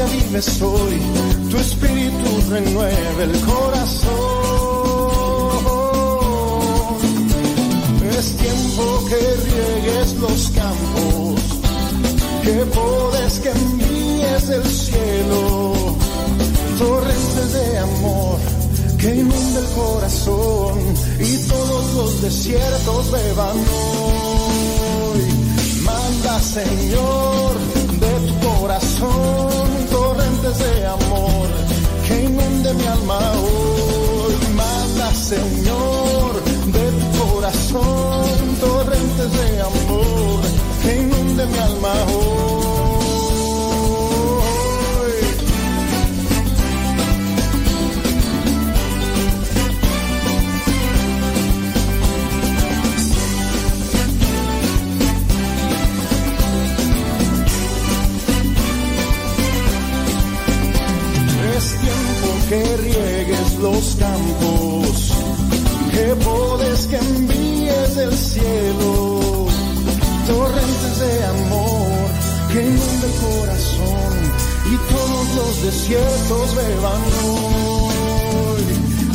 gracia vives hoy, tu espíritu renueve el corazón. Es tiempo que riegues los campos, que podes que envíes del cielo, torrentes de amor que inunde el corazón y todos los desiertos beban hoy. Manda Señor de tu corazón de amor que inunde mi alma hoy. Manda Señor de tu corazón torrentes de amor que inunde mi alma hoy. Los campos, que podes que envíes del cielo, torrentes de amor que inunde el corazón y todos los desiertos beban hoy.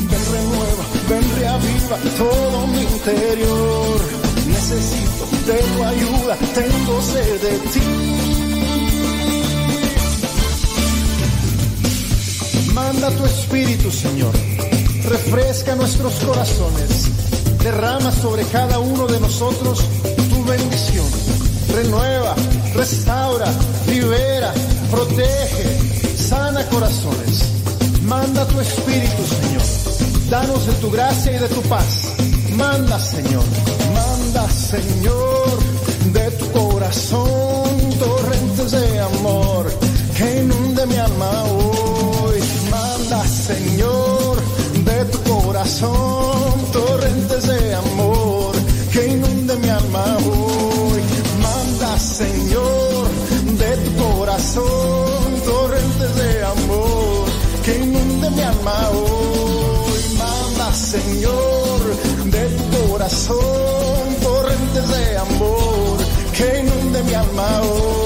Ven renueva, ven reaviva todo mi interior. Necesito de tu ayuda, tengo sed de ti. Manda tu espíritu, Señor. Refresca nuestros corazones. Derrama sobre cada uno de nosotros tu bendición. Renueva, restaura, libera, protege, sana corazones. Manda tu espíritu, Señor. Danos de tu gracia y de tu paz. Manda, Señor. Señor, de tu corazón torrentes de amor que inunde mi alma hoy.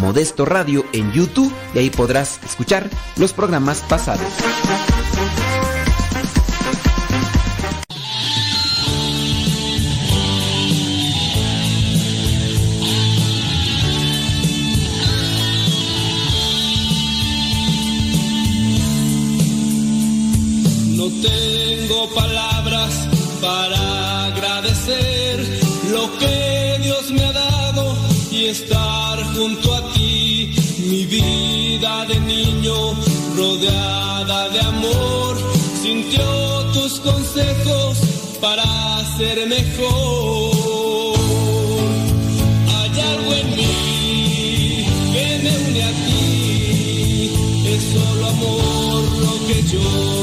Modesto Radio en YouTube y ahí podrás escuchar los programas pasados. No tengo palabras para agradecer lo que Dios me ha dado y estar niño rodeada de amor sintió tus consejos para ser mejor. Hay algo en mí que me une a ti, es solo amor lo que yo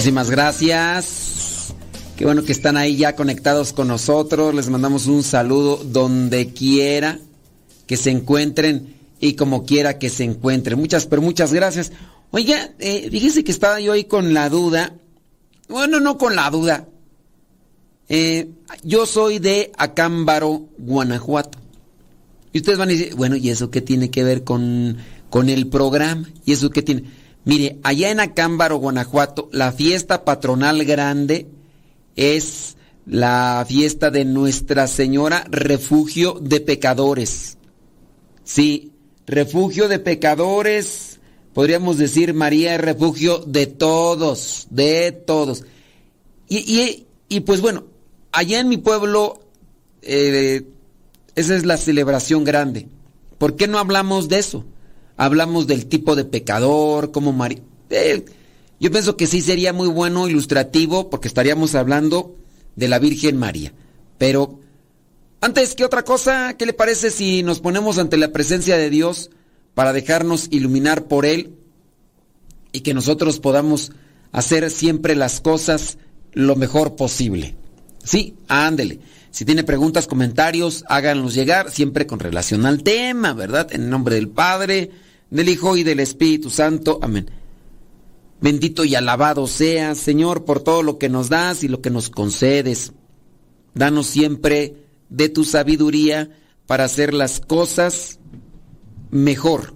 Muchísimas gracias. Qué bueno que están ahí ya conectados con nosotros. Les mandamos un saludo donde quiera que se encuentren y como quiera que se encuentren. Muchas, pero muchas gracias. Oiga, eh, fíjese que estaba yo ahí con la duda. Bueno, no con la duda. Eh, yo soy de Acámbaro, Guanajuato. Y ustedes van a decir, bueno, ¿y eso qué tiene que ver con, con el programa? ¿Y eso qué tiene? Mire, allá en Acámbaro, Guanajuato, la fiesta patronal grande es la fiesta de Nuestra Señora Refugio de Pecadores. Sí, refugio de pecadores, podríamos decir María es refugio de todos, de todos. Y, pues bueno, allá en mi pueblo, eh, esa es la celebración grande. ¿Por qué no hablamos de eso? Hablamos del tipo de pecador, como María. Eh, yo pienso que sí sería muy bueno, ilustrativo, porque estaríamos hablando de la Virgen María. Pero, antes que otra cosa, ¿qué le parece si nos ponemos ante la presencia de Dios para dejarnos iluminar por Él y que nosotros podamos hacer siempre las cosas lo mejor posible? Sí, ándele. Si tiene preguntas, comentarios, háganlos llegar, siempre con relación al tema, ¿verdad? En nombre del Padre, del Hijo y del Espíritu Santo. Amén. Bendito y alabado seas, Señor, por todo lo que nos das y lo que nos concedes. Danos siempre de tu sabiduría para hacer las cosas mejor.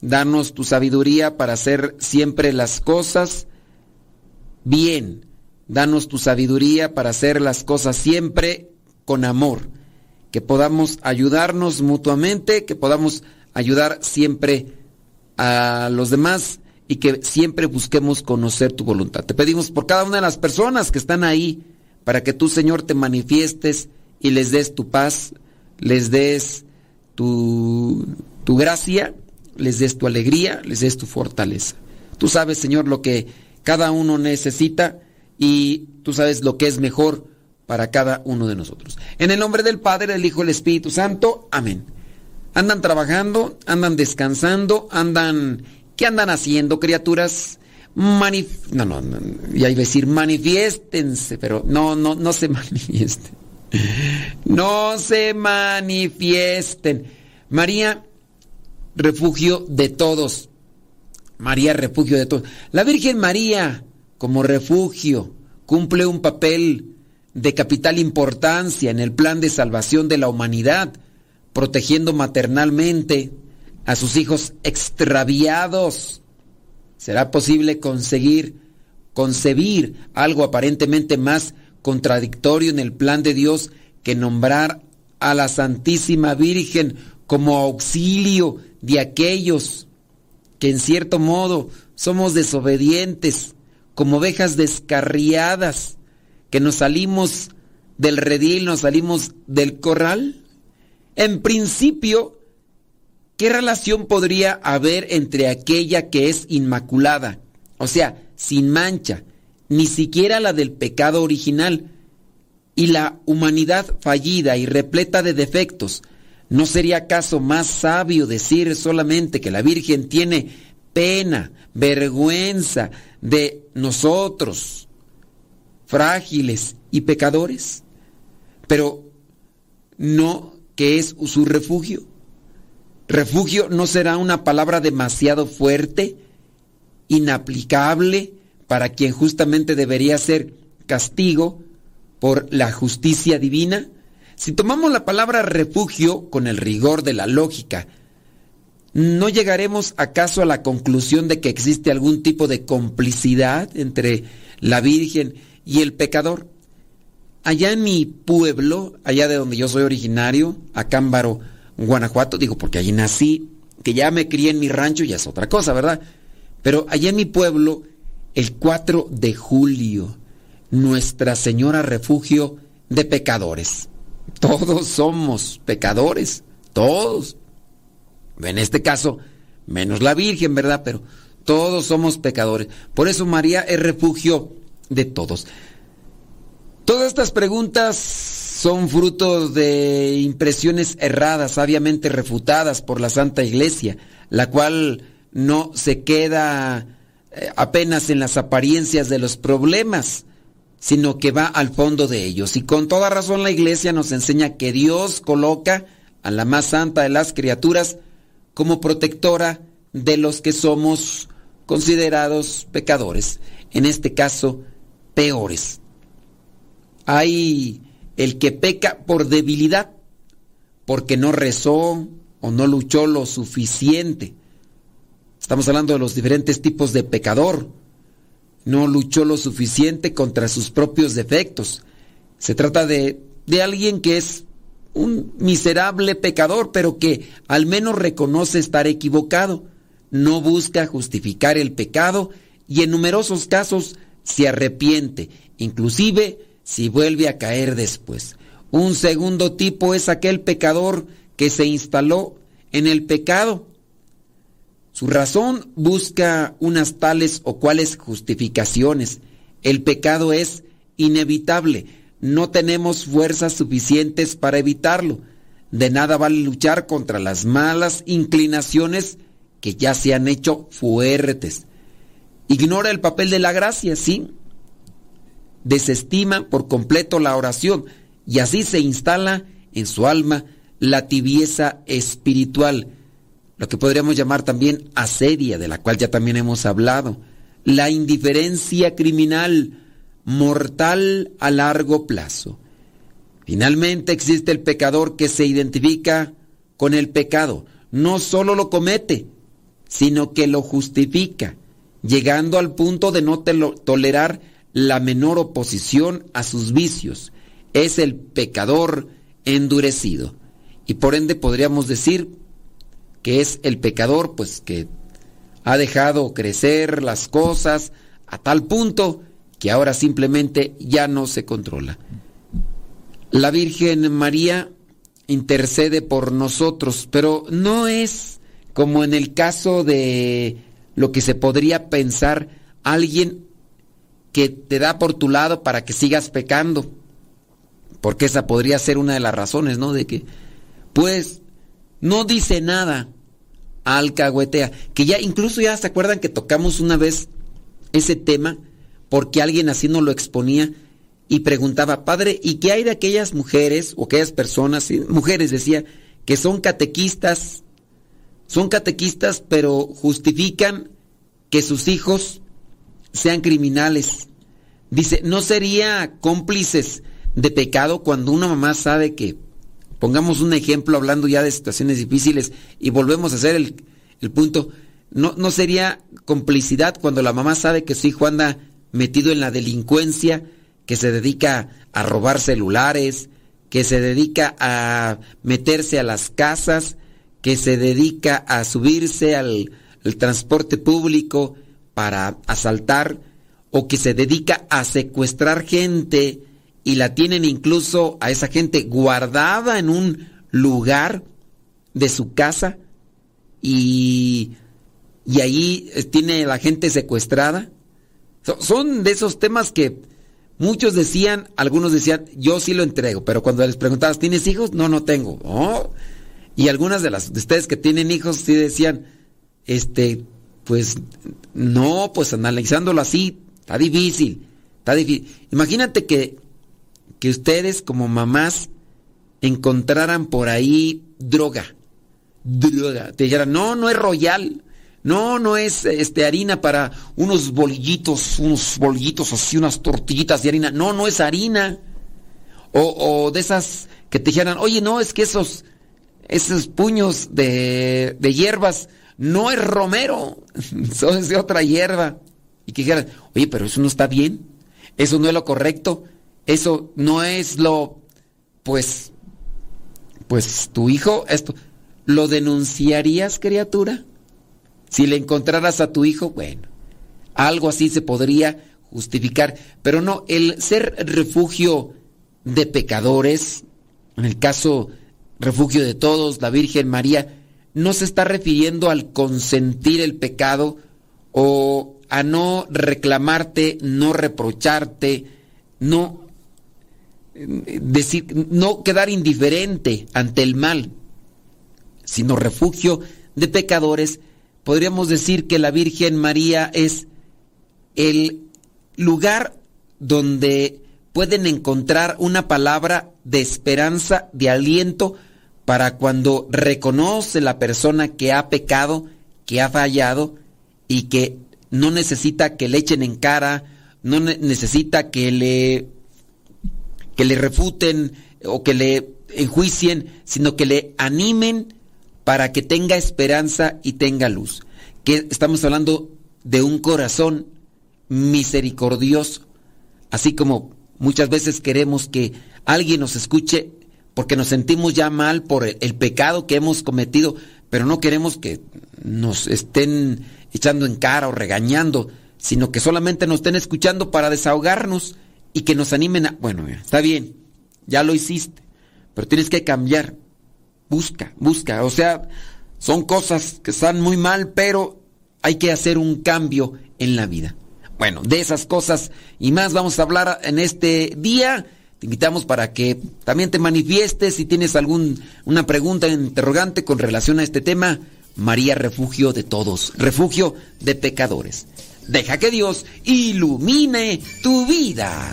Danos tu sabiduría para hacer siempre las cosas bien. Danos tu sabiduría para hacer las cosas siempre con amor. Que podamos ayudarnos mutuamente, que podamos ayudar siempre a los demás y que siempre busquemos conocer tu voluntad. Te pedimos por cada una de las personas que están ahí, para que tú, Señor, te manifiestes y les des tu paz, les des tu, tu gracia, les des tu alegría, les des tu fortaleza. Tú sabes, Señor, lo que cada uno necesita y tú sabes lo que es mejor para cada uno de nosotros. En el nombre del Padre, del Hijo y del Espíritu Santo. Amén. Andan trabajando, andan descansando, andan... ¿Qué andan haciendo, criaturas? Manif no, no, no, ya iba a decir manifiéstense, pero no, no, no se manifiesten. No se manifiesten. María, refugio de todos. María, refugio de todos. La Virgen María, como refugio, cumple un papel de capital importancia en el plan de salvación de la humanidad protegiendo maternalmente a sus hijos extraviados. ¿Será posible conseguir, concebir algo aparentemente más contradictorio en el plan de Dios que nombrar a la Santísima Virgen como auxilio de aquellos que en cierto modo somos desobedientes, como ovejas descarriadas, que nos salimos del redil, nos salimos del corral? En principio, ¿qué relación podría haber entre aquella que es inmaculada, o sea, sin mancha, ni siquiera la del pecado original, y la humanidad fallida y repleta de defectos? ¿No sería acaso más sabio decir solamente que la Virgen tiene pena, vergüenza de nosotros, frágiles y pecadores? Pero no que es su refugio. Refugio no será una palabra demasiado fuerte, inaplicable para quien justamente debería ser castigo por la justicia divina. Si tomamos la palabra refugio con el rigor de la lógica, ¿no llegaremos acaso a la conclusión de que existe algún tipo de complicidad entre la Virgen y el pecador? Allá en mi pueblo, allá de donde yo soy originario, a Cámbaro, Guanajuato, digo porque allí nací, que ya me crié en mi rancho ya es otra cosa, ¿verdad? Pero allá en mi pueblo, el 4 de julio, Nuestra Señora Refugio de Pecadores. Todos somos pecadores, todos. En este caso, menos la Virgen, ¿verdad? Pero todos somos pecadores. Por eso María es refugio de todos. Todas estas preguntas son frutos de impresiones erradas, sabiamente refutadas por la Santa Iglesia, la cual no se queda eh, apenas en las apariencias de los problemas, sino que va al fondo de ellos. Y con toda razón la Iglesia nos enseña que Dios coloca a la más santa de las criaturas como protectora de los que somos considerados pecadores, en este caso peores. Hay el que peca por debilidad, porque no rezó o no luchó lo suficiente. Estamos hablando de los diferentes tipos de pecador. No luchó lo suficiente contra sus propios defectos. Se trata de, de alguien que es un miserable pecador, pero que al menos reconoce estar equivocado, no busca justificar el pecado y en numerosos casos se arrepiente, inclusive si vuelve a caer después. Un segundo tipo es aquel pecador que se instaló en el pecado. Su razón busca unas tales o cuales justificaciones. El pecado es inevitable. No tenemos fuerzas suficientes para evitarlo. De nada vale luchar contra las malas inclinaciones que ya se han hecho fuertes. Ignora el papel de la gracia, sí, desestima por completo la oración y así se instala en su alma la tibieza espiritual, lo que podríamos llamar también asedia, de la cual ya también hemos hablado, la indiferencia criminal, mortal a largo plazo. Finalmente existe el pecador que se identifica con el pecado, no solo lo comete, sino que lo justifica, llegando al punto de no tolerar la menor oposición a sus vicios. Es el pecador endurecido. Y por ende podríamos decir que es el pecador pues que ha dejado crecer las cosas a tal punto que ahora simplemente ya no se controla. La Virgen María intercede por nosotros, pero no es como en el caso de lo que se podría pensar alguien que te da por tu lado para que sigas pecando. Porque esa podría ser una de las razones, ¿no? De que, pues, no dice nada, alcahuetea. Que ya, incluso ya se acuerdan que tocamos una vez ese tema, porque alguien así nos lo exponía y preguntaba, padre, ¿y qué hay de aquellas mujeres o aquellas personas, mujeres decía, que son catequistas, son catequistas, pero justifican que sus hijos sean criminales. Dice, ¿no sería cómplices de pecado cuando una mamá sabe que, pongamos un ejemplo hablando ya de situaciones difíciles y volvemos a hacer el, el punto, ¿no, ¿no sería complicidad cuando la mamá sabe que su hijo anda metido en la delincuencia, que se dedica a robar celulares, que se dedica a meterse a las casas, que se dedica a subirse al el transporte público para asaltar o que se dedica a secuestrar gente y la tienen incluso a esa gente guardada en un lugar de su casa y, y ahí tiene la gente secuestrada. Son de esos temas que muchos decían, algunos decían, yo sí lo entrego, pero cuando les preguntabas, ¿tienes hijos? No, no tengo. Oh. Y algunas de las de ustedes que tienen hijos sí decían, este, pues no, pues analizándolo así, está difícil, está difícil. Imagínate que, que ustedes como mamás encontraran por ahí droga, droga, te dijeran, no, no es royal, no, no es este harina para unos bolillitos, unos bolillitos así, unas tortillitas de harina. No, no es harina. O, de esas que te dijeran, oye, no, es que esos, esos puños de, de hierbas no es romero, son de otra hierba. Y que dijeran, oye, pero eso no está bien, eso no es lo correcto, eso no es lo, pues, pues tu hijo, esto, ¿lo denunciarías, criatura? Si le encontraras a tu hijo, bueno, algo así se podría justificar, pero no, el ser refugio de pecadores, en el caso refugio de todos, la Virgen María, no se está refiriendo al consentir el pecado o a no reclamarte, no reprocharte, no decir, no quedar indiferente ante el mal, sino refugio de pecadores. Podríamos decir que la Virgen María es el lugar donde pueden encontrar una palabra de esperanza, de aliento, para cuando reconoce la persona que ha pecado, que ha fallado y que no necesita que le echen en cara, no necesita que le que le refuten o que le enjuicien, sino que le animen para que tenga esperanza y tenga luz. Que estamos hablando de un corazón misericordioso, así como muchas veces queremos que alguien nos escuche porque nos sentimos ya mal por el, pecado que hemos cometido, pero no queremos que nos estén echando en cara o regañando, sino que solamente nos estén escuchando para desahogarnos y que nos animen a, bueno, está bien, ya lo hiciste, pero tienes que cambiar, busca, busca. O sea, son cosas que están muy mal, pero hay que hacer un cambio en la vida. Bueno, de esas cosas y más vamos a hablar en este día. Te invitamos para que también te manifiestes si tienes alguna pregunta, interrogante con relación a este tema. María, refugio de todos, refugio de pecadores. Deja que Dios ilumine tu vida.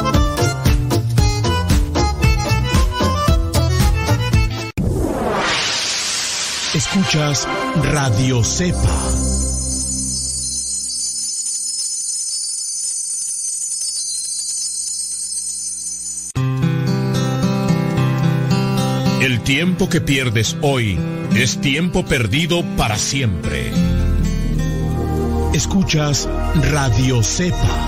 Escuchas Radio Cepa. El tiempo que pierdes hoy es tiempo perdido para siempre. Escuchas Radio Cepa.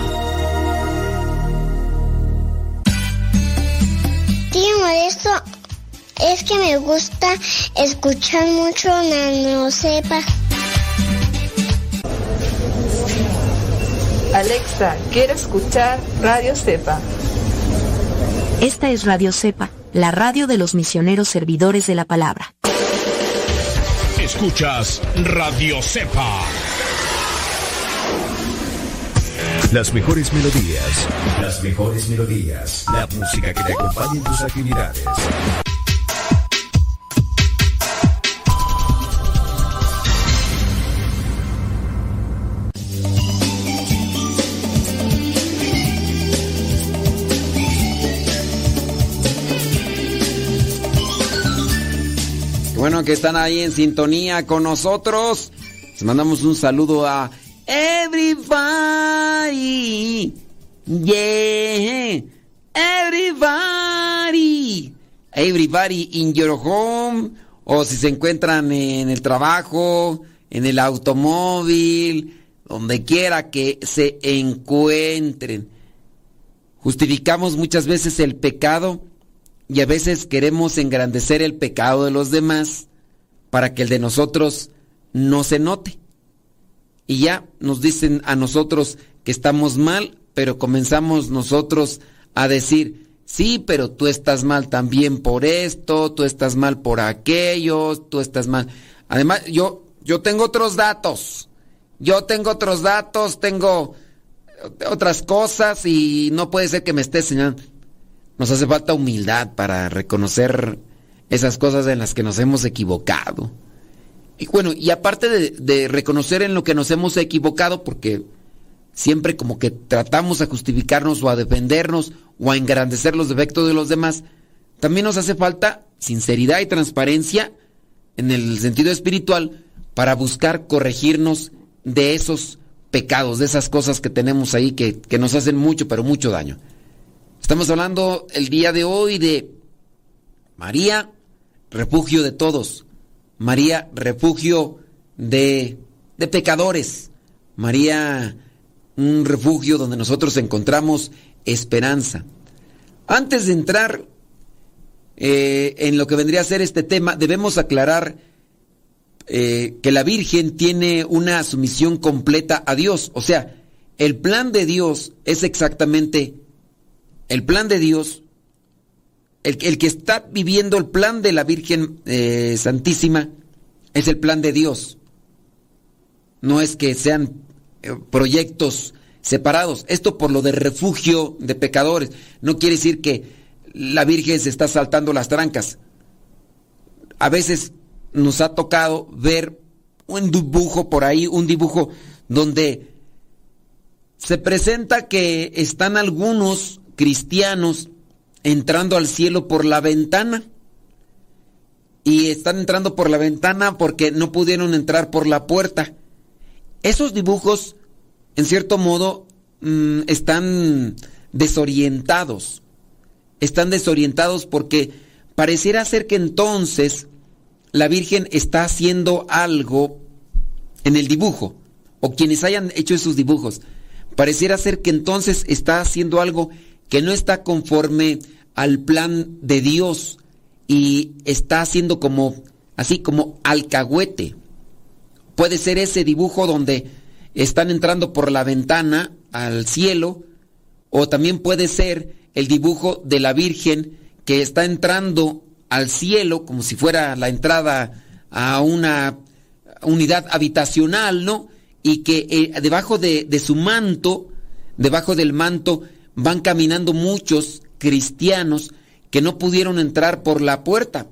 Tío esto es que me gusta escuchar mucho Nano Sepa. Alexa, quiero escuchar Radio Cepa. Esta es Radio Cepa, la radio de los misioneros servidores de la palabra. Escuchas Radio Cepa. Las mejores melodías. Las mejores melodías. La música que te acompañe en tus actividades. Que están ahí en sintonía con nosotros. Les mandamos un saludo a everybody. Yeah. Everybody. Everybody in your home. O si se encuentran en el trabajo, en el automóvil, donde quiera que se encuentren. Justificamos muchas veces el pecado y a veces queremos engrandecer el pecado de los demás para que el de nosotros no se note. Y ya nos dicen a nosotros que estamos mal, pero comenzamos nosotros a decir, sí, pero tú estás mal también por esto, tú estás mal por aquello, tú estás mal. Además, yo, yo tengo otros datos, yo tengo otros datos, tengo otras cosas y no puede ser que me esté señalando. Nos hace falta humildad para reconocer esas cosas en las que nos hemos equivocado. Y bueno, y aparte de, reconocer en lo que nos hemos equivocado, porque siempre como que tratamos a justificarnos o a defendernos o a engrandecer los defectos de los demás, también nos hace falta sinceridad y transparencia en el sentido espiritual para buscar corregirnos de esos pecados, de esas cosas que tenemos ahí que, que nos hacen mucho, pero mucho daño. Estamos hablando el día de hoy de María, refugio de todos. María, refugio de, de pecadores. María, un refugio donde nosotros encontramos esperanza. Antes de entrar eh, en lo que vendría a ser este tema, debemos aclarar eh, que la Virgen tiene una sumisión completa a Dios. O sea, el plan de Dios es exactamente el plan de Dios, el, que está viviendo el plan de la Virgen eh, Santísima, es el plan de Dios. No es que sean eh, proyectos separados. Esto por lo de refugio de pecadores. No quiere decir que la Virgen se está saltando las trancas. A veces nos ha tocado ver un dibujo por ahí, un dibujo donde se presenta que están algunos cristianos entrando al cielo por la ventana. Y están entrando por la ventana porque no pudieron entrar por la puerta. Esos dibujos, en cierto modo, mm, están desorientados. Están desorientados porque pareciera ser que entonces la Virgen está haciendo algo en el dibujo, o quienes hayan hecho esos dibujos, pareciera ser que entonces está haciendo algo que no está conforme al plan de Dios y está haciendo como, así como alcahuete. Puede ser ese dibujo donde están entrando por la ventana al cielo, o también puede ser el dibujo de la Virgen que está entrando al cielo como si fuera la entrada a una unidad habitacional, ¿no? Y que eh, debajo de, de su manto, debajo del manto, van caminando muchos cristianos que no pudieron entrar por la puerta.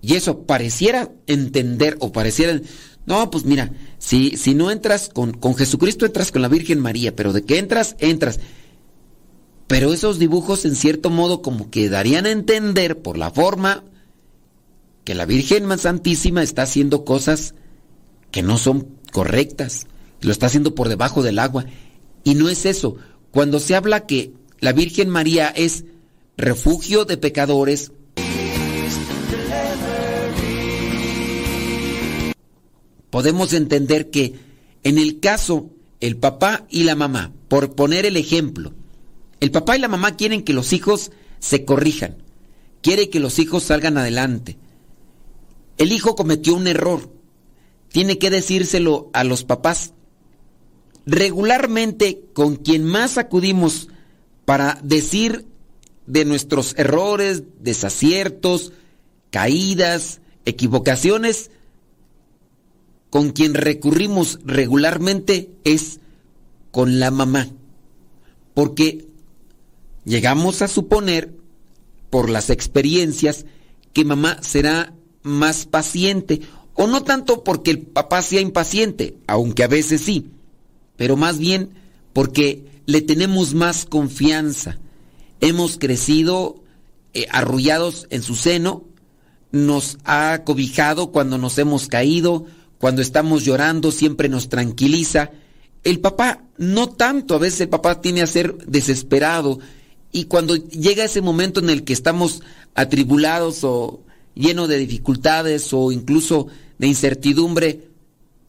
Y eso pareciera entender o pareciera... No, pues mira, si, si no entras con, con Jesucristo, entras con la Virgen María, pero de que entras, entras. Pero esos dibujos en cierto modo como que darían a entender por la forma que la Virgen más Santísima está haciendo cosas que no son correctas, lo está haciendo por debajo del agua. Y no es eso. Cuando se habla que la Virgen María es refugio de pecadores, podemos entender que en el caso el papá y la mamá, por poner el ejemplo, el papá y la mamá quieren que los hijos se corrijan, quiere que los hijos salgan adelante. El hijo cometió un error, tiene que decírselo a los papás regularmente con quien más acudimos para decir de nuestros errores, desaciertos, caídas, equivocaciones, con quien recurrimos regularmente es con la mamá. Porque llegamos a suponer, por las experiencias, que mamá será más paciente, o no tanto porque el papá sea impaciente, aunque a veces sí, pero más bien porque le tenemos más confianza. Hemos crecido eh, arrullados en su seno, nos ha cobijado cuando nos hemos caído, cuando estamos llorando, siempre nos tranquiliza. El papá, no tanto, a veces el papá tiene a ser desesperado y cuando llega ese momento en el que estamos atribulados o llenos de dificultades o incluso de incertidumbre,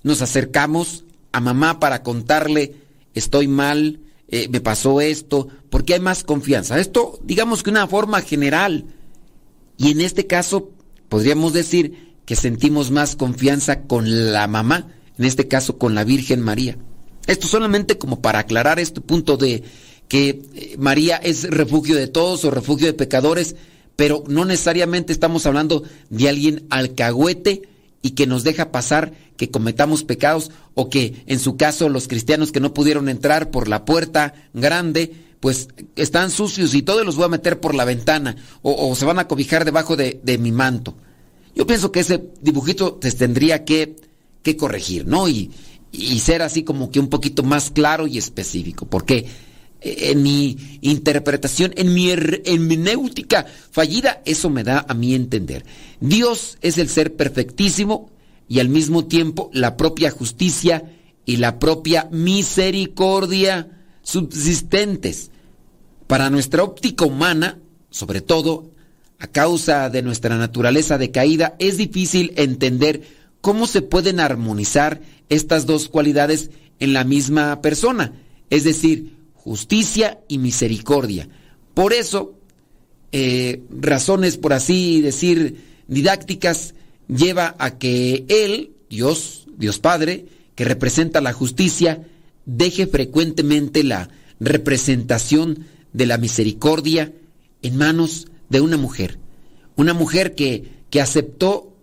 nos acercamos a mamá para contarle, estoy mal, eh, me pasó esto, porque hay más confianza. Esto, digamos que una forma general. Y en este caso, podríamos decir que sentimos más confianza con la mamá, en este caso con la Virgen María. Esto solamente como para aclarar este punto de que eh, María es refugio de todos o refugio de pecadores, pero no necesariamente estamos hablando de alguien alcahuete y que nos deja pasar que cometamos pecados o que en su caso los cristianos que no pudieron entrar por la puerta grande, pues están sucios y todos los voy a meter por la ventana o, se van a cobijar debajo de, mi manto. Yo pienso que ese dibujito se tendría que, que corregir, ¿no? Y, y ser así como que un poquito más claro y específico, porque en mi interpretación, en mi hermenéutica fallida, eso me da a mí entender. Dios es el ser perfectísimo y al mismo tiempo la propia justicia y la propia misericordia subsistentes. Para nuestra óptica humana, sobre todo a causa de nuestra naturaleza decaída, es difícil entender cómo se pueden armonizar estas dos cualidades en la misma persona. Es decir, justicia y misericordia. Por eso, eh, razones, por así decir, didácticas, lleva a que Él, Dios, Dios Padre, que representa la justicia, deje frecuentemente la representación de la misericordia en manos de una mujer. Una mujer que, que aceptó,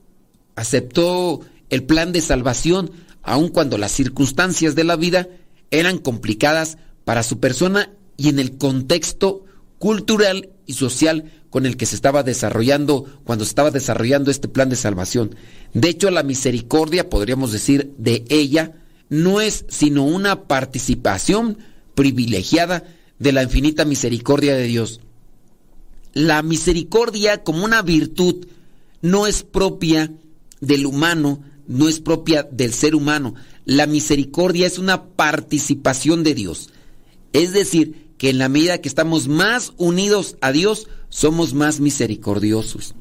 aceptó el plan de salvación, aun cuando las circunstancias de la vida eran complicadas para su persona y en el contexto cultural y social con el que se estaba desarrollando cuando se estaba desarrollando este plan de salvación. De hecho, la misericordia, podríamos decir, de ella, no es sino una participación privilegiada de la infinita misericordia de Dios. La misericordia como una virtud no es propia del humano, no es propia del ser humano. La misericordia es una participación de Dios. Es decir, que en la medida que estamos más unidos a Dios, somos más misericordiosos.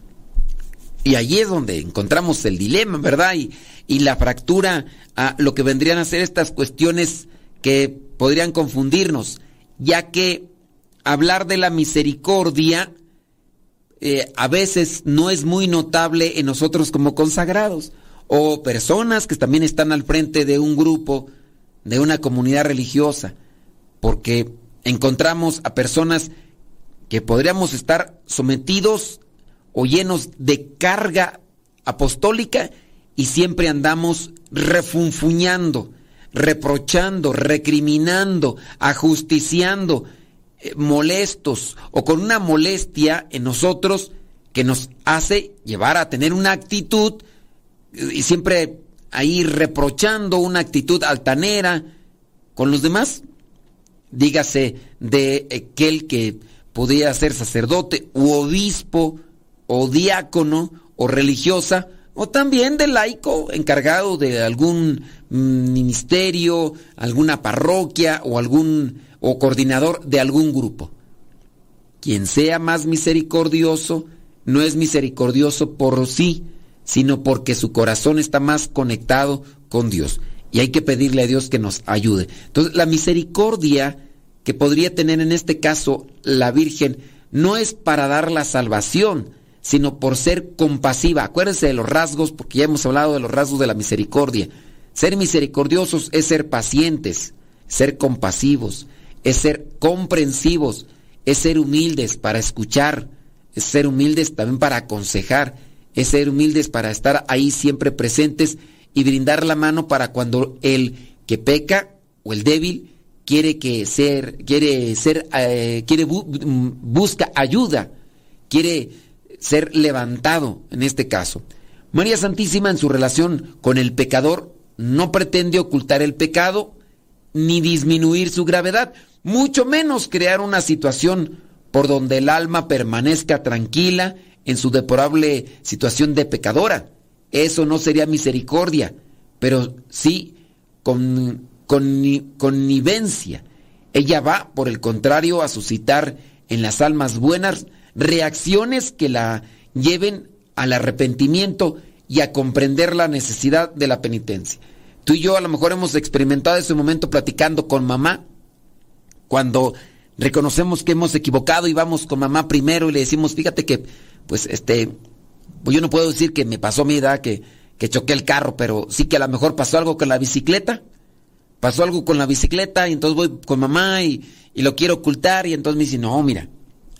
Y allí es donde encontramos el dilema, ¿verdad? Y, y la fractura a lo que vendrían a ser estas cuestiones que podrían confundirnos, ya que hablar de la misericordia eh, a veces no es muy notable en nosotros como consagrados o personas que también están al frente de un grupo, de una comunidad religiosa porque encontramos a personas que podríamos estar sometidos o llenos de carga apostólica y siempre andamos refunfuñando, reprochando, recriminando, ajusticiando, eh, molestos o con una molestia en nosotros que nos hace llevar a tener una actitud eh, y siempre ahí reprochando una actitud altanera con los demás dígase de aquel que podía ser sacerdote u obispo o diácono o religiosa, o también de laico encargado de algún ministerio, alguna parroquia o algún o coordinador de algún grupo. Quien sea más misericordioso no es misericordioso por sí, sino porque su corazón está más conectado con Dios. Y hay que pedirle a Dios que nos ayude. Entonces, la misericordia que podría tener en este caso la Virgen no es para dar la salvación, sino por ser compasiva. Acuérdense de los rasgos, porque ya hemos hablado de los rasgos de la misericordia. Ser misericordiosos es ser pacientes, ser compasivos, es ser comprensivos, es ser humildes para escuchar, es ser humildes también para aconsejar, es ser humildes para estar ahí siempre presentes y brindar la mano para cuando el que peca o el débil quiere que ser, quiere ser, eh, quiere busca ayuda, quiere ser levantado en este caso. María Santísima en su relación con el pecador no pretende ocultar el pecado ni disminuir su gravedad, mucho menos crear una situación por donde el alma permanezca tranquila en su deplorable situación de pecadora. Eso no sería misericordia, pero sí con, con connivencia. Ella va, por el contrario, a suscitar en las almas buenas reacciones que la lleven al arrepentimiento y a comprender la necesidad de la penitencia. Tú y yo a lo mejor hemos experimentado ese momento platicando con mamá, cuando reconocemos que hemos equivocado y vamos con mamá primero y le decimos, fíjate que, pues, este, pues yo no puedo decir que me pasó mi edad que, que choqué el carro, pero sí que a lo mejor pasó algo con la bicicleta. Pasó algo con la bicicleta y entonces voy con mamá y, y lo quiero ocultar y entonces me dice, no, mira,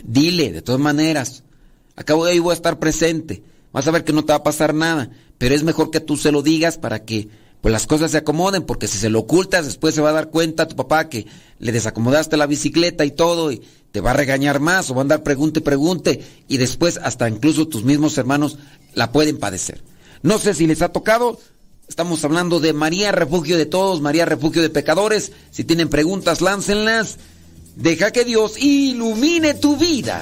dile, de todas maneras, acabo de ahí voy a estar presente, vas a ver que no te va a pasar nada, pero es mejor que tú se lo digas para que pues las cosas se acomoden, porque si se lo ocultas, después se va a dar cuenta a tu papá que le desacomodaste la bicicleta y todo, y te va a regañar más, o va a andar pregunte, pregunte, y después hasta incluso tus mismos hermanos la pueden padecer. No sé si les ha tocado, estamos hablando de María, refugio de todos, María, refugio de pecadores. Si tienen preguntas, láncenlas. Deja que Dios ilumine tu vida.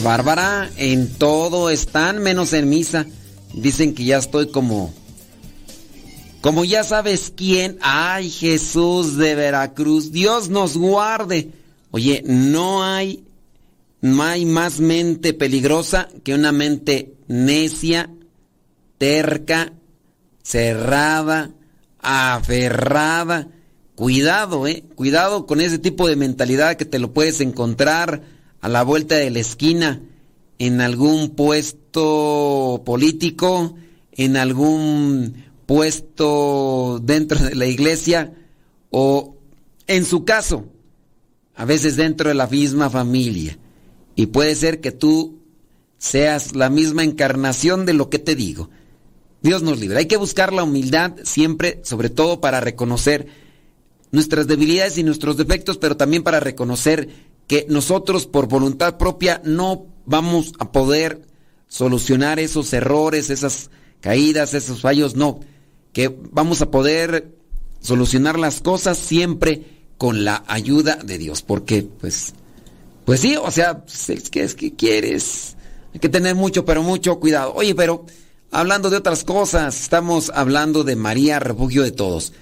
Bárbara, en todo están menos en misa. Dicen que ya estoy como como ya sabes quién. Ay, Jesús de Veracruz, Dios nos guarde. Oye, no hay no hay más mente peligrosa que una mente necia, terca, cerrada, aferrada. Cuidado, eh, cuidado con ese tipo de mentalidad que te lo puedes encontrar a la vuelta de la esquina en algún puesto político, en algún puesto dentro de la iglesia o en su caso, a veces dentro de la misma familia. Y puede ser que tú seas la misma encarnación de lo que te digo. Dios nos libre. Hay que buscar la humildad siempre, sobre todo para reconocer nuestras debilidades y nuestros defectos, pero también para reconocer que nosotros por voluntad propia no vamos a poder solucionar esos errores, esas caídas, esos fallos, no. Que vamos a poder solucionar las cosas siempre con la ayuda de Dios, porque pues pues sí, o sea, es que es que quieres hay que tener mucho, pero mucho cuidado. Oye, pero hablando de otras cosas, estamos hablando de María, refugio de todos.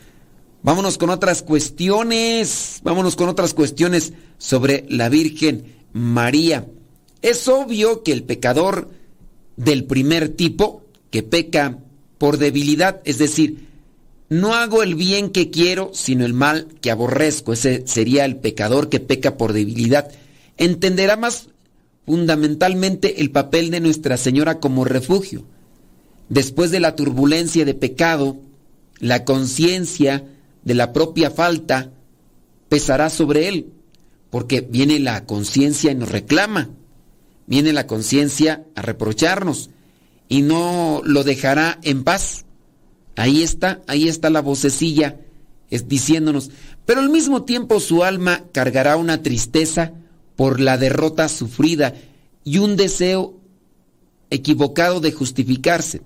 Vámonos con otras cuestiones, vámonos con otras cuestiones sobre la Virgen María. Es obvio que el pecador del primer tipo, que peca por debilidad, es decir, no hago el bien que quiero, sino el mal que aborrezco. Ese sería el pecador que peca por debilidad. Entenderá más fundamentalmente el papel de Nuestra Señora como refugio. Después de la turbulencia de pecado, la conciencia de la propia falta pesará sobre él, porque viene la conciencia y nos reclama, viene la conciencia a reprocharnos y no lo dejará en paz. Ahí está, ahí está la vocecilla es diciéndonos, pero al mismo tiempo su alma cargará una tristeza por la derrota sufrida y un deseo equivocado de justificarse.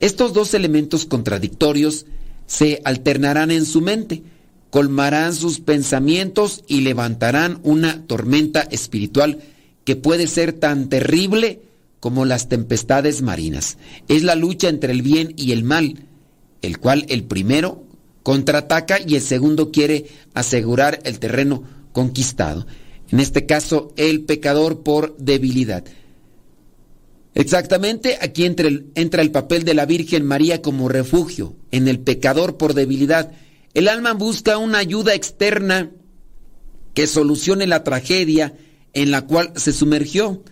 Estos dos elementos contradictorios se alternarán en su mente, colmarán sus pensamientos y levantarán una tormenta espiritual que puede ser tan terrible como las tempestades marinas. Es la lucha entre el bien y el mal, el cual el primero contraataca y el segundo quiere asegurar el terreno conquistado. En este caso, el pecador por debilidad. Exactamente, aquí entra el, papel de la Virgen María como refugio, en el pecador por debilidad. El alma busca una ayuda externa que solucione la tragedia en la cual se sumergió.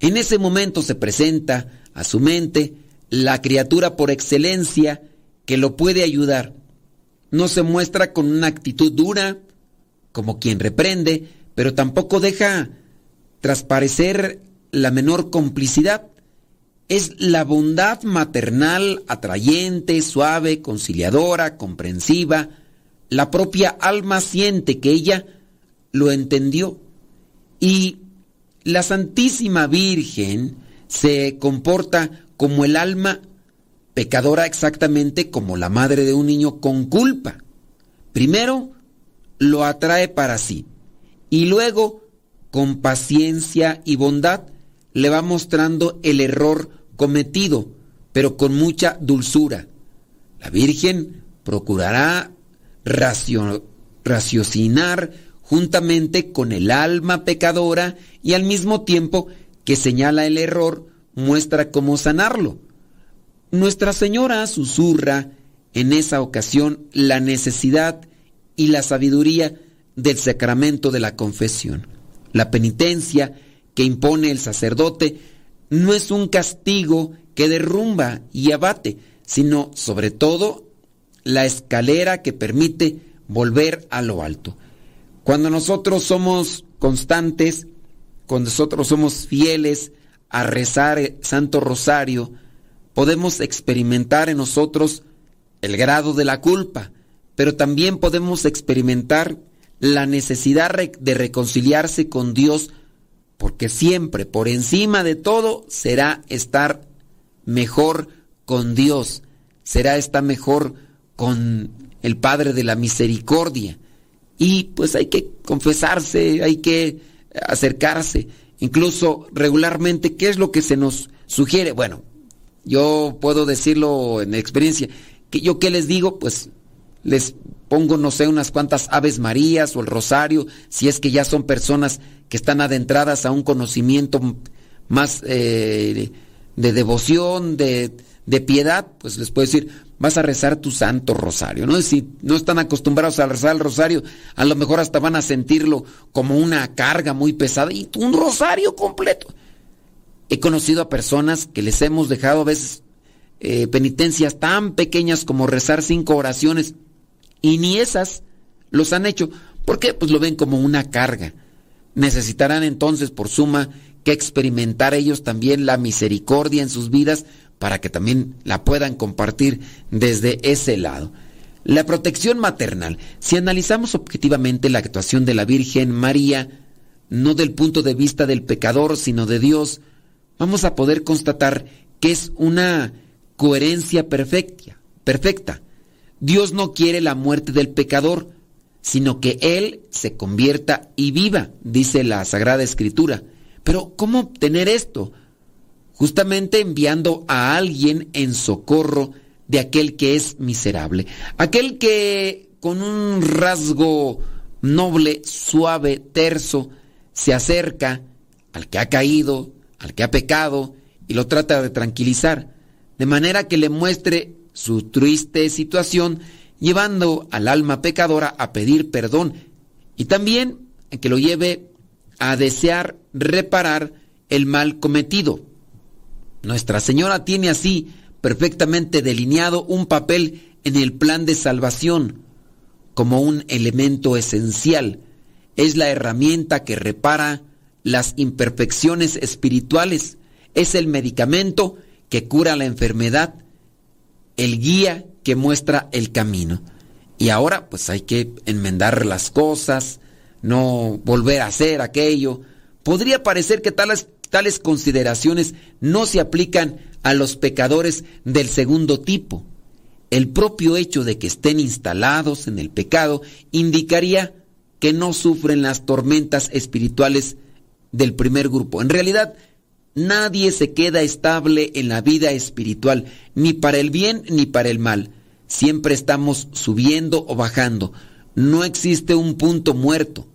En ese momento se presenta a su mente la criatura por excelencia que lo puede ayudar. No se muestra con una actitud dura, como quien reprende, pero tampoco deja transparecer la menor complicidad. Es la bondad maternal, atrayente, suave, conciliadora, comprensiva. La propia alma siente que ella lo entendió. Y la Santísima Virgen se comporta como el alma pecadora exactamente como la madre de un niño con culpa. Primero lo atrae para sí y luego con paciencia y bondad le va mostrando el error cometido, pero con mucha dulzura. La Virgen procurará raciocinar juntamente con el alma pecadora y al mismo tiempo que señala el error, muestra cómo sanarlo. Nuestra Señora susurra en esa ocasión la necesidad y la sabiduría del sacramento de la confesión. La penitencia que impone el sacerdote no es un castigo que derrumba y abate, sino sobre todo la escalera que permite volver a lo alto. Cuando nosotros somos constantes, cuando nosotros somos fieles a rezar Santo Rosario, podemos experimentar en nosotros el grado de la culpa, pero también podemos experimentar la necesidad de reconciliarse con Dios, porque siempre, por encima de todo, será estar mejor con Dios, será estar mejor con el Padre de la Misericordia. Y pues hay que confesarse, hay que acercarse, incluso regularmente, ¿qué es lo que se nos sugiere? Bueno, yo puedo decirlo en experiencia, que yo qué les digo, pues les pongo, no sé, unas cuantas Aves Marías o el Rosario, si es que ya son personas que están adentradas a un conocimiento más eh, de devoción, de, de, piedad, pues les puedo decir, vas a rezar tu santo rosario, ¿no? Si no están acostumbrados a rezar el rosario, a lo mejor hasta van a sentirlo como una carga muy pesada y un rosario completo. He conocido a personas que les hemos dejado a veces eh, penitencias tan pequeñas como rezar cinco oraciones y ni esas los han hecho. ¿Por qué? Pues lo ven como una carga. Necesitarán entonces, por suma, que experimentar ellos también la misericordia en sus vidas para que también la puedan compartir desde ese lado. La protección maternal. Si analizamos objetivamente la actuación de la Virgen María, no del punto de vista del pecador, sino de Dios, vamos a poder constatar que es una coherencia perfecta, perfecta. Dios no quiere la muerte del pecador, sino que Él se convierta y viva, dice la Sagrada Escritura. Pero ¿cómo obtener esto? Justamente enviando a alguien en socorro de aquel que es miserable, aquel que con un rasgo noble, suave, terso, se acerca al que ha caído, al que ha pecado, y lo trata de tranquilizar, de manera que le muestre su triste situación, llevando al alma pecadora a pedir perdón y también que lo lleve a desear reparar el mal cometido. Nuestra Señora tiene así perfectamente delineado un papel en el plan de salvación como un elemento esencial. Es la herramienta que repara las imperfecciones espirituales. Es el medicamento que cura la enfermedad, el guía que muestra el camino. Y ahora pues hay que enmendar las cosas, no volver a hacer aquello. Podría parecer que tales, tales consideraciones no se aplican a los pecadores del segundo tipo. El propio hecho de que estén instalados en el pecado indicaría que no sufren las tormentas espirituales del primer grupo. En realidad, nadie se queda estable en la vida espiritual, ni para el bien ni para el mal. Siempre estamos subiendo o bajando. No existe un punto muerto.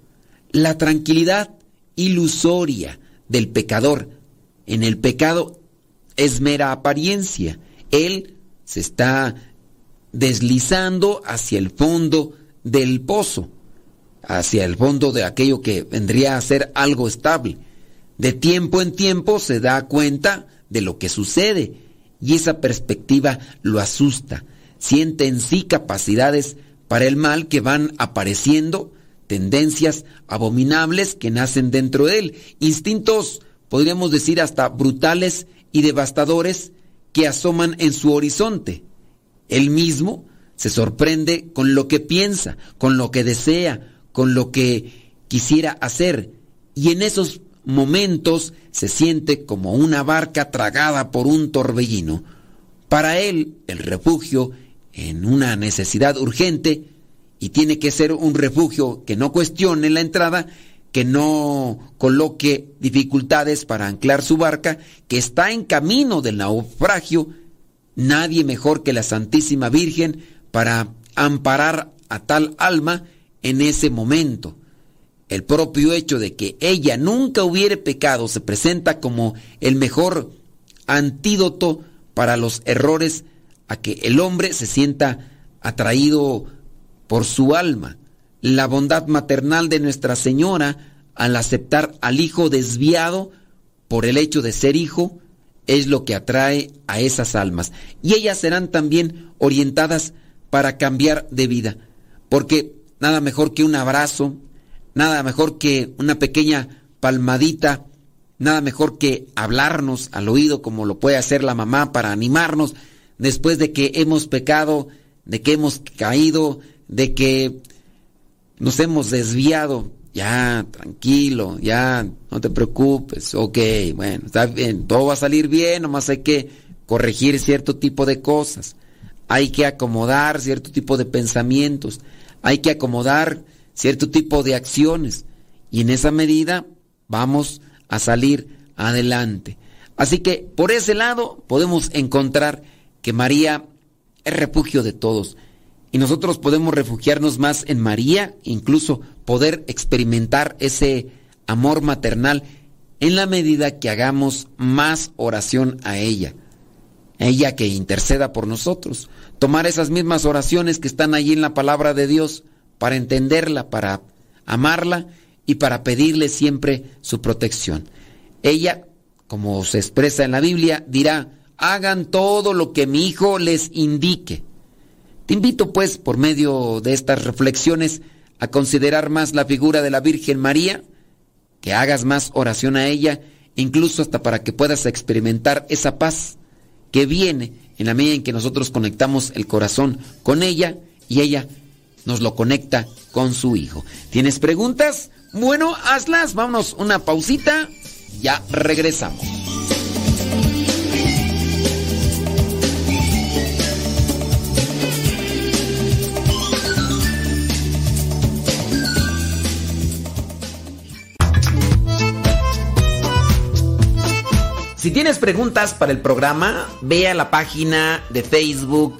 La tranquilidad ilusoria del pecador en el pecado es mera apariencia. Él se está deslizando hacia el fondo del pozo, hacia el fondo de aquello que vendría a ser algo estable. De tiempo en tiempo se da cuenta de lo que sucede y esa perspectiva lo asusta. Siente en sí capacidades para el mal que van apareciendo, tendencias abominables que nacen dentro de él, instintos, podríamos decir, hasta brutales y devastadores que asoman en su horizonte. Él mismo se sorprende con lo que piensa, con lo que desea, con lo que quisiera hacer, y en esos momentos se siente como una barca tragada por un torbellino. Para él, el refugio en una necesidad urgente, y tiene que ser un refugio que no cuestione la entrada, que no coloque dificultades para anclar su barca, que está en camino del naufragio, nadie mejor que la Santísima Virgen para amparar a tal alma en ese momento. El propio hecho de que ella nunca hubiere pecado se presenta como el mejor antídoto para los errores a que el hombre se sienta atraído por su alma la bondad maternal de Nuestra Señora al aceptar al hijo desviado por el hecho de ser hijo es lo que atrae a esas almas. Y ellas serán también orientadas para cambiar de vida. Porque nada mejor que un abrazo, nada mejor que una pequeña palmadita, nada mejor que hablarnos al oído como lo puede hacer la mamá para animarnos después de que hemos pecado, de que hemos caído, de que nos hemos desviado. Ya, tranquilo, ya, no te preocupes, ok, bueno, está bien, todo va a salir bien, nomás hay que corregir cierto tipo de cosas, hay que acomodar cierto tipo de pensamientos, hay que acomodar cierto tipo de acciones y en esa medida vamos a salir adelante. Así que por ese lado podemos encontrar que María es refugio de todos. Y nosotros podemos refugiarnos más en María, incluso poder experimentar ese amor maternal en la medida que hagamos más oración a ella. ella que interceda por nosotros. Tomar esas mismas oraciones que están allí en la palabra de Dios para entenderla, para amarla y para pedirle siempre su protección. Ella, como se expresa en la Biblia, dirá, hagan todo lo que mi hijo les indique. Te invito pues por medio de estas reflexiones a considerar más la figura de la Virgen María, que hagas más oración a ella, incluso hasta para que puedas experimentar esa paz que viene en la medida en que nosotros conectamos el corazón con ella y ella nos lo conecta con su hijo. ¿Tienes preguntas? Bueno, hazlas. Vámonos una pausita. Ya regresamos. Si tienes preguntas para el programa, ve a la página de Facebook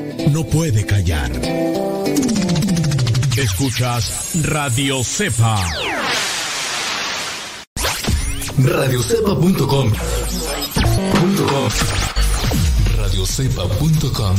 no puede callar. Escuchas Radio Cepa. Radiocepa.com. Radiocepa.com.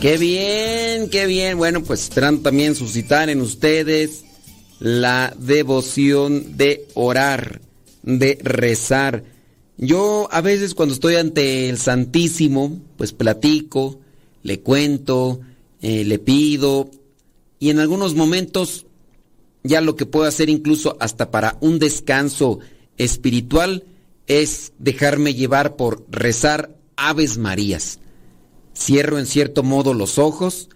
Qué bien, qué bien. Bueno, pues esperando también suscitar en ustedes la devoción de orar, de rezar. Yo a veces cuando estoy ante el Santísimo, pues platico, le cuento, eh, le pido y en algunos momentos ya lo que puedo hacer incluso hasta para un descanso espiritual es dejarme llevar por rezar Aves Marías cierro en cierto modo los ojos,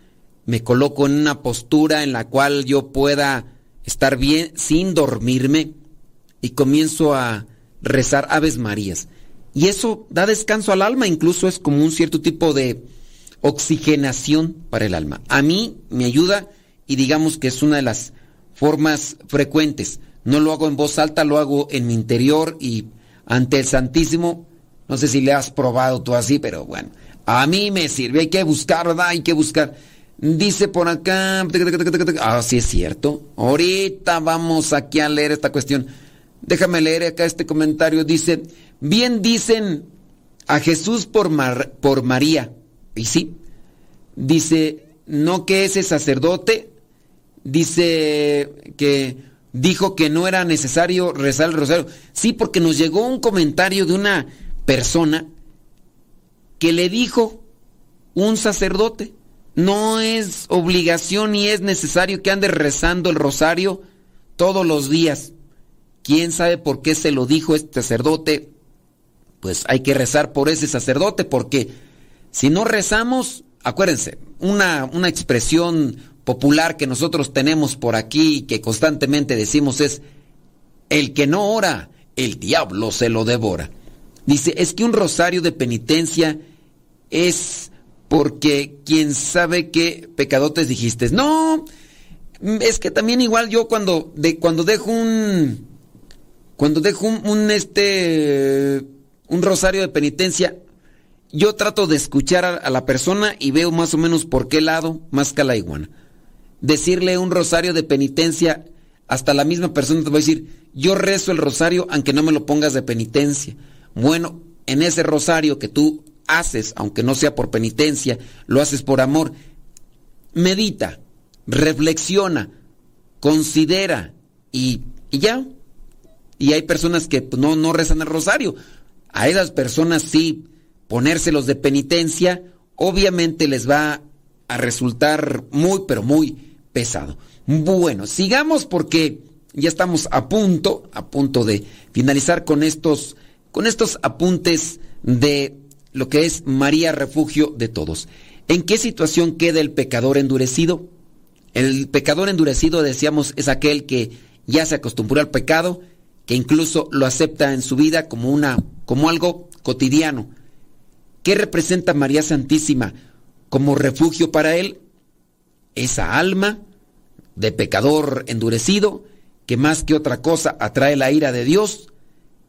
me coloco en una postura en la cual yo pueda estar bien sin dormirme y comienzo a rezar Aves Marías. Y eso da descanso al alma, incluso es como un cierto tipo de oxigenación para el alma. A mí me ayuda y digamos que es una de las formas frecuentes. No lo hago en voz alta, lo hago en mi interior y ante el Santísimo. No sé si le has probado tú así, pero bueno, a mí me sirve, hay que buscar, ¿verdad? Hay que buscar. Dice por acá, ah, sí es cierto. Ahorita vamos aquí a leer esta cuestión. Déjame leer acá este comentario. Dice, bien dicen a Jesús por, por María. Y sí, dice, no que ese sacerdote, dice que dijo que no era necesario rezar el rosario. Sí, porque nos llegó un comentario de una persona que le dijo un sacerdote. No es obligación ni es necesario que ande rezando el rosario todos los días. ¿Quién sabe por qué se lo dijo este sacerdote? Pues hay que rezar por ese sacerdote porque si no rezamos, acuérdense, una, una expresión popular que nosotros tenemos por aquí que constantemente decimos es, el que no ora, el diablo se lo devora. Dice, es que un rosario de penitencia es porque quien sabe qué pecadotes dijiste. No, es que también igual yo cuando, de, cuando dejo un, cuando dejo un, este, un rosario de penitencia, yo trato de escuchar a, la persona y veo más o menos por qué lado más que. Decirle un rosario de penitencia, hasta la misma persona te va a decir, yo rezo el rosario aunque no me lo pongas de penitencia. Bueno, en ese rosario que tú haces, aunque no sea por penitencia, lo haces por amor, medita, reflexiona, considera y, ya. Y hay personas que pues, no, no rezan el rosario. A esas personas sí, ponérselos de penitencia, obviamente les va a resultar muy, pero muy pesado. Bueno, sigamos porque ya estamos a punto, a punto de finalizar con estos, con estos apuntes de lo que es María refugio de todos. ¿En qué situación queda el pecador endurecido? El pecador endurecido, decíamos, es aquel que ya se acostumbró al pecado, que incluso lo acepta en su vida como una como algo cotidiano. ¿Qué representa María Santísima como refugio para él? Esa alma de pecador endurecido que más que otra cosa atrae la ira de Dios,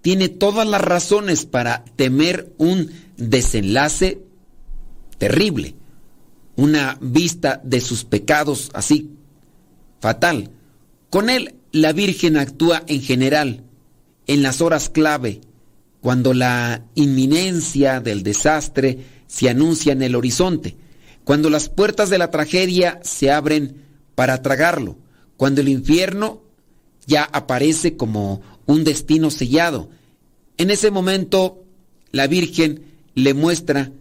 tiene todas las razones para temer un desenlace terrible, una vista de sus pecados así fatal. Con él la Virgen actúa en general, en las horas clave, cuando la inminencia del desastre se anuncia en el horizonte, cuando las puertas de la tragedia se abren para tragarlo, cuando el infierno ya aparece como un destino sellado. En ese momento la Virgen le muestra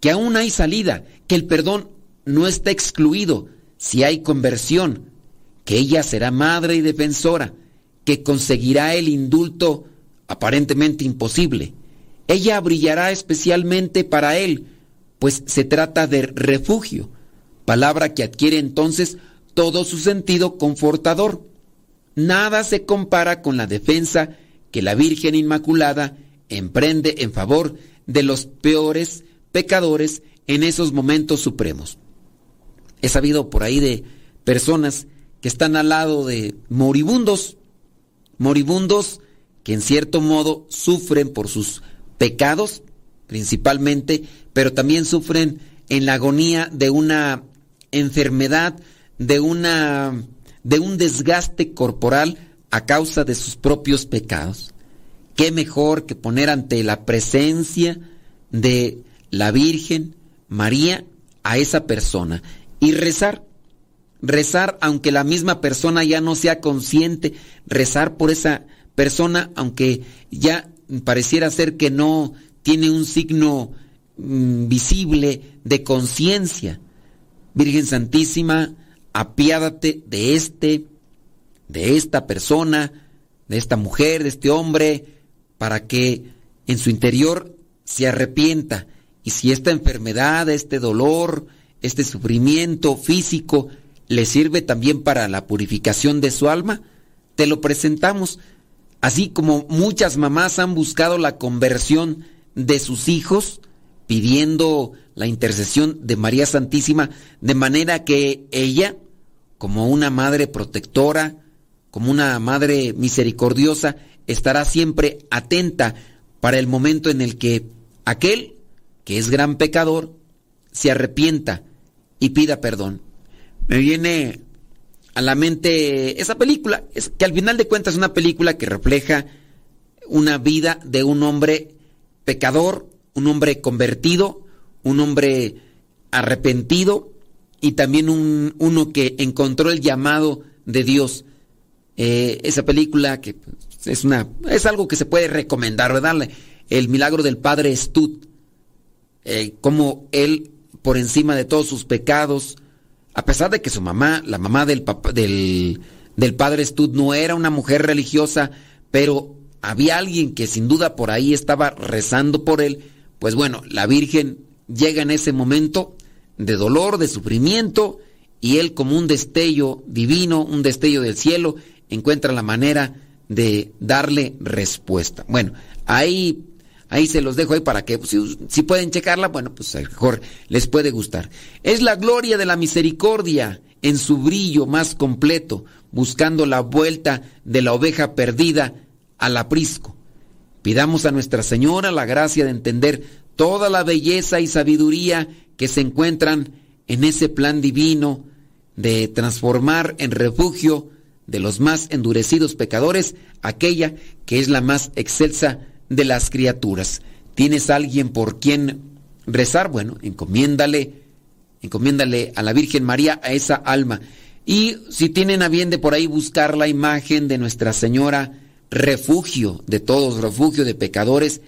que aún hay salida, que el perdón no está excluido si hay conversión, que ella será madre y defensora, que conseguirá el indulto aparentemente imposible. Ella brillará especialmente para él, pues se trata de refugio, palabra que adquiere entonces todo su sentido confortador. Nada se compara con la defensa que la Virgen Inmaculada emprende en favor de los peores pecadores en esos momentos supremos. He sabido por ahí de personas que están al lado de moribundos, moribundos que en cierto modo sufren por sus pecados principalmente, pero también sufren en la agonía de una enfermedad, de una de un desgaste corporal a causa de sus propios pecados. ¿Qué mejor que poner ante la presencia de la Virgen María a esa persona y rezar? Rezar aunque la misma persona ya no sea consciente, rezar por esa persona aunque ya pareciera ser que no tiene un signo mm, visible de conciencia. Virgen Santísima, apiádate de este, de esta persona, de esta mujer, de este hombre, para que en su interior se arrepienta. Y si esta enfermedad, este dolor, este sufrimiento físico le sirve también para la purificación de su alma, te lo presentamos. Así como muchas mamás han buscado la conversión de sus hijos, pidiendo la intercesión de María Santísima, de manera que ella como una madre protectora, como una madre misericordiosa, estará siempre atenta para el momento en el que aquel que es gran pecador se arrepienta y pida perdón. Me viene a la mente esa película, es que al final de cuentas es una película que refleja una vida de un hombre pecador, un hombre convertido, un hombre arrepentido, y también un, uno que encontró el llamado de Dios. Eh, esa película que es una es algo que se puede recomendar, ¿verdad? El milagro del padre Stud, eh, como él por encima de todos sus pecados, a pesar de que su mamá, la mamá del, del, del padre Stud no era una mujer religiosa, pero había alguien que sin duda por ahí estaba rezando por él, pues bueno, la Virgen llega en ese momento de dolor, de sufrimiento, y él como un destello divino, un destello del cielo, encuentra la manera de darle respuesta. Bueno, ahí, ahí se los dejo ahí para que si, pueden checarla, bueno, pues a lo mejor les puede gustar. Es la gloria de la misericordia en su brillo más completo, buscando la vuelta de la oveja perdida al aprisco. Pidamos a Nuestra Señora la gracia de entender toda la belleza y sabiduría que se encuentran en ese plan divino de transformar en refugio de los más endurecidos pecadores aquella que es la más excelsa de las criaturas. ¿Tienes alguien por quien rezar? Bueno, encomiéndale, encomiéndale a la Virgen María a esa alma. Y si tienen a bien de por ahí buscar la imagen de Nuestra Señora, refugio de todos, refugio de pecadores,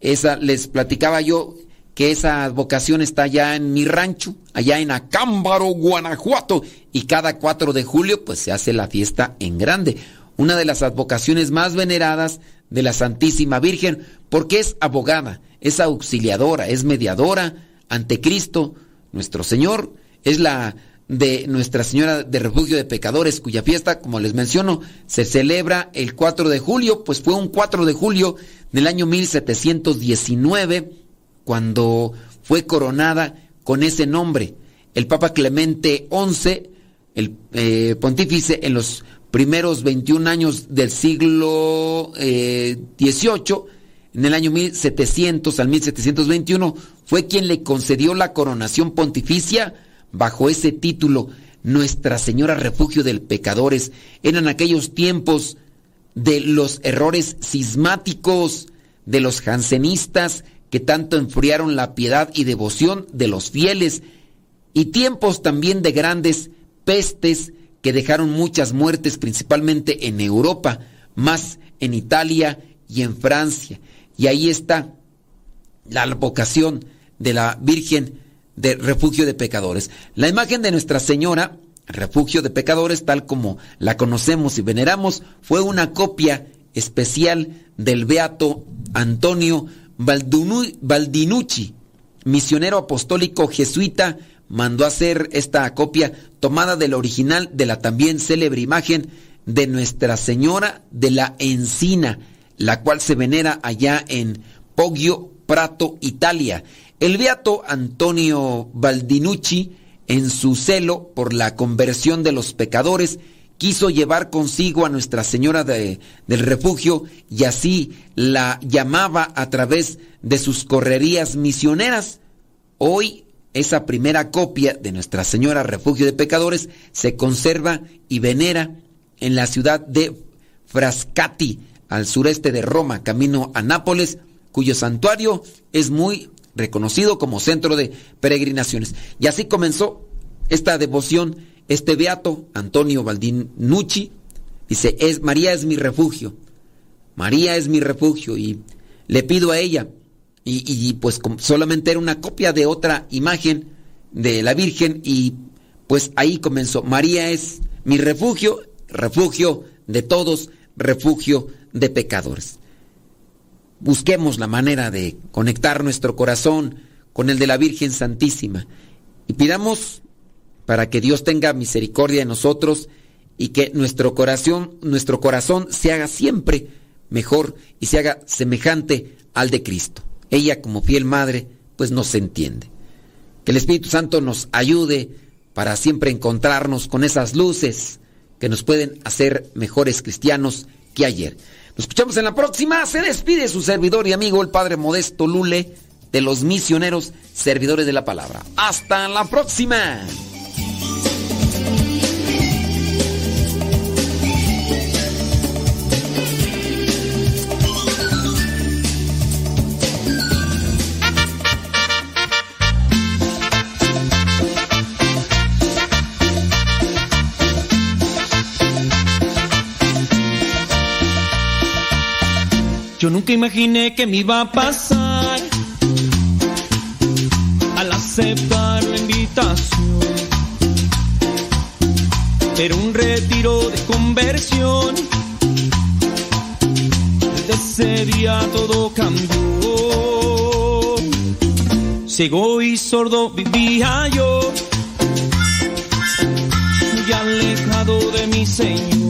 esa les platicaba yo que esa vocación está allá en mi rancho, allá en Acámbaro, Guanajuato, y cada 4 de julio pues se hace la fiesta en grande, una de las advocaciones más veneradas de la Santísima Virgen, porque es abogada, es auxiliadora, es mediadora ante Cristo, nuestro Señor, es la de Nuestra Señora de Refugio de Pecadores, cuya fiesta, como les menciono, se celebra el 4 de julio, pues fue un 4 de julio del año 1719, cuando fue coronada con ese nombre. El Papa Clemente XI, el eh, pontífice en los primeros 21 años del siglo XVIII, eh, en el año 1700 al 1721, fue quien le concedió la coronación pontificia bajo ese título, Nuestra Señora Refugio del Pecadores. Eran aquellos tiempos de los errores sismáticos de los jansenistas que tanto enfriaron la piedad y devoción de los fieles, y tiempos también de grandes pestes que dejaron muchas muertes principalmente en Europa, más en Italia y en Francia. Y ahí está la vocación de la Virgen de refugio de pecadores. La imagen de Nuestra Señora, refugio de pecadores, tal como la conocemos y veneramos, fue una copia especial del beato Antonio Baldinucci, misionero apostólico jesuita, mandó hacer esta copia tomada del original de la también célebre imagen de Nuestra Señora de la Encina, la cual se venera allá en Poggio, Prato, Italia. El beato Antonio Baldinucci, en su celo por la conversión de los pecadores, quiso llevar consigo a Nuestra Señora del Refugio y así la llamaba a través de sus correrías misioneras. Hoy esa primera copia de Nuestra Señora Refugio de Pecadores se conserva y venera en la ciudad de Frascati, al sureste de Roma, camino a Nápoles, cuyo santuario es muy reconocido como centro de peregrinaciones. Y así comenzó esta devoción, este beato Antonio Baldinucci, dice, es, María es mi refugio, María es mi refugio y le pido a ella, y, pues solamente era una copia de otra imagen de la Virgen y pues ahí comenzó, María es mi refugio, refugio de todos, refugio de pecadores busquemos la manera de conectar nuestro corazón con el de la Virgen Santísima y pidamos para que Dios tenga misericordia de nosotros y que nuestro corazón, nuestro corazón se haga siempre mejor y se haga semejante al de Cristo. Ella como fiel madre pues nos entiende. Que el Espíritu Santo nos ayude para siempre encontrarnos con esas luces que nos pueden hacer mejores cristianos que ayer. Nos escuchamos en la próxima. Se despide su servidor y amigo, el Padre Modesto Lule, de los misioneros servidores de la palabra. Hasta la próxima. Yo nunca imaginé que me iba a pasar al aceptar la invitación. Era un retiro de conversión. Desde ese día todo cambió. Ciego y sordo vivía yo, muy alejado de mi Señor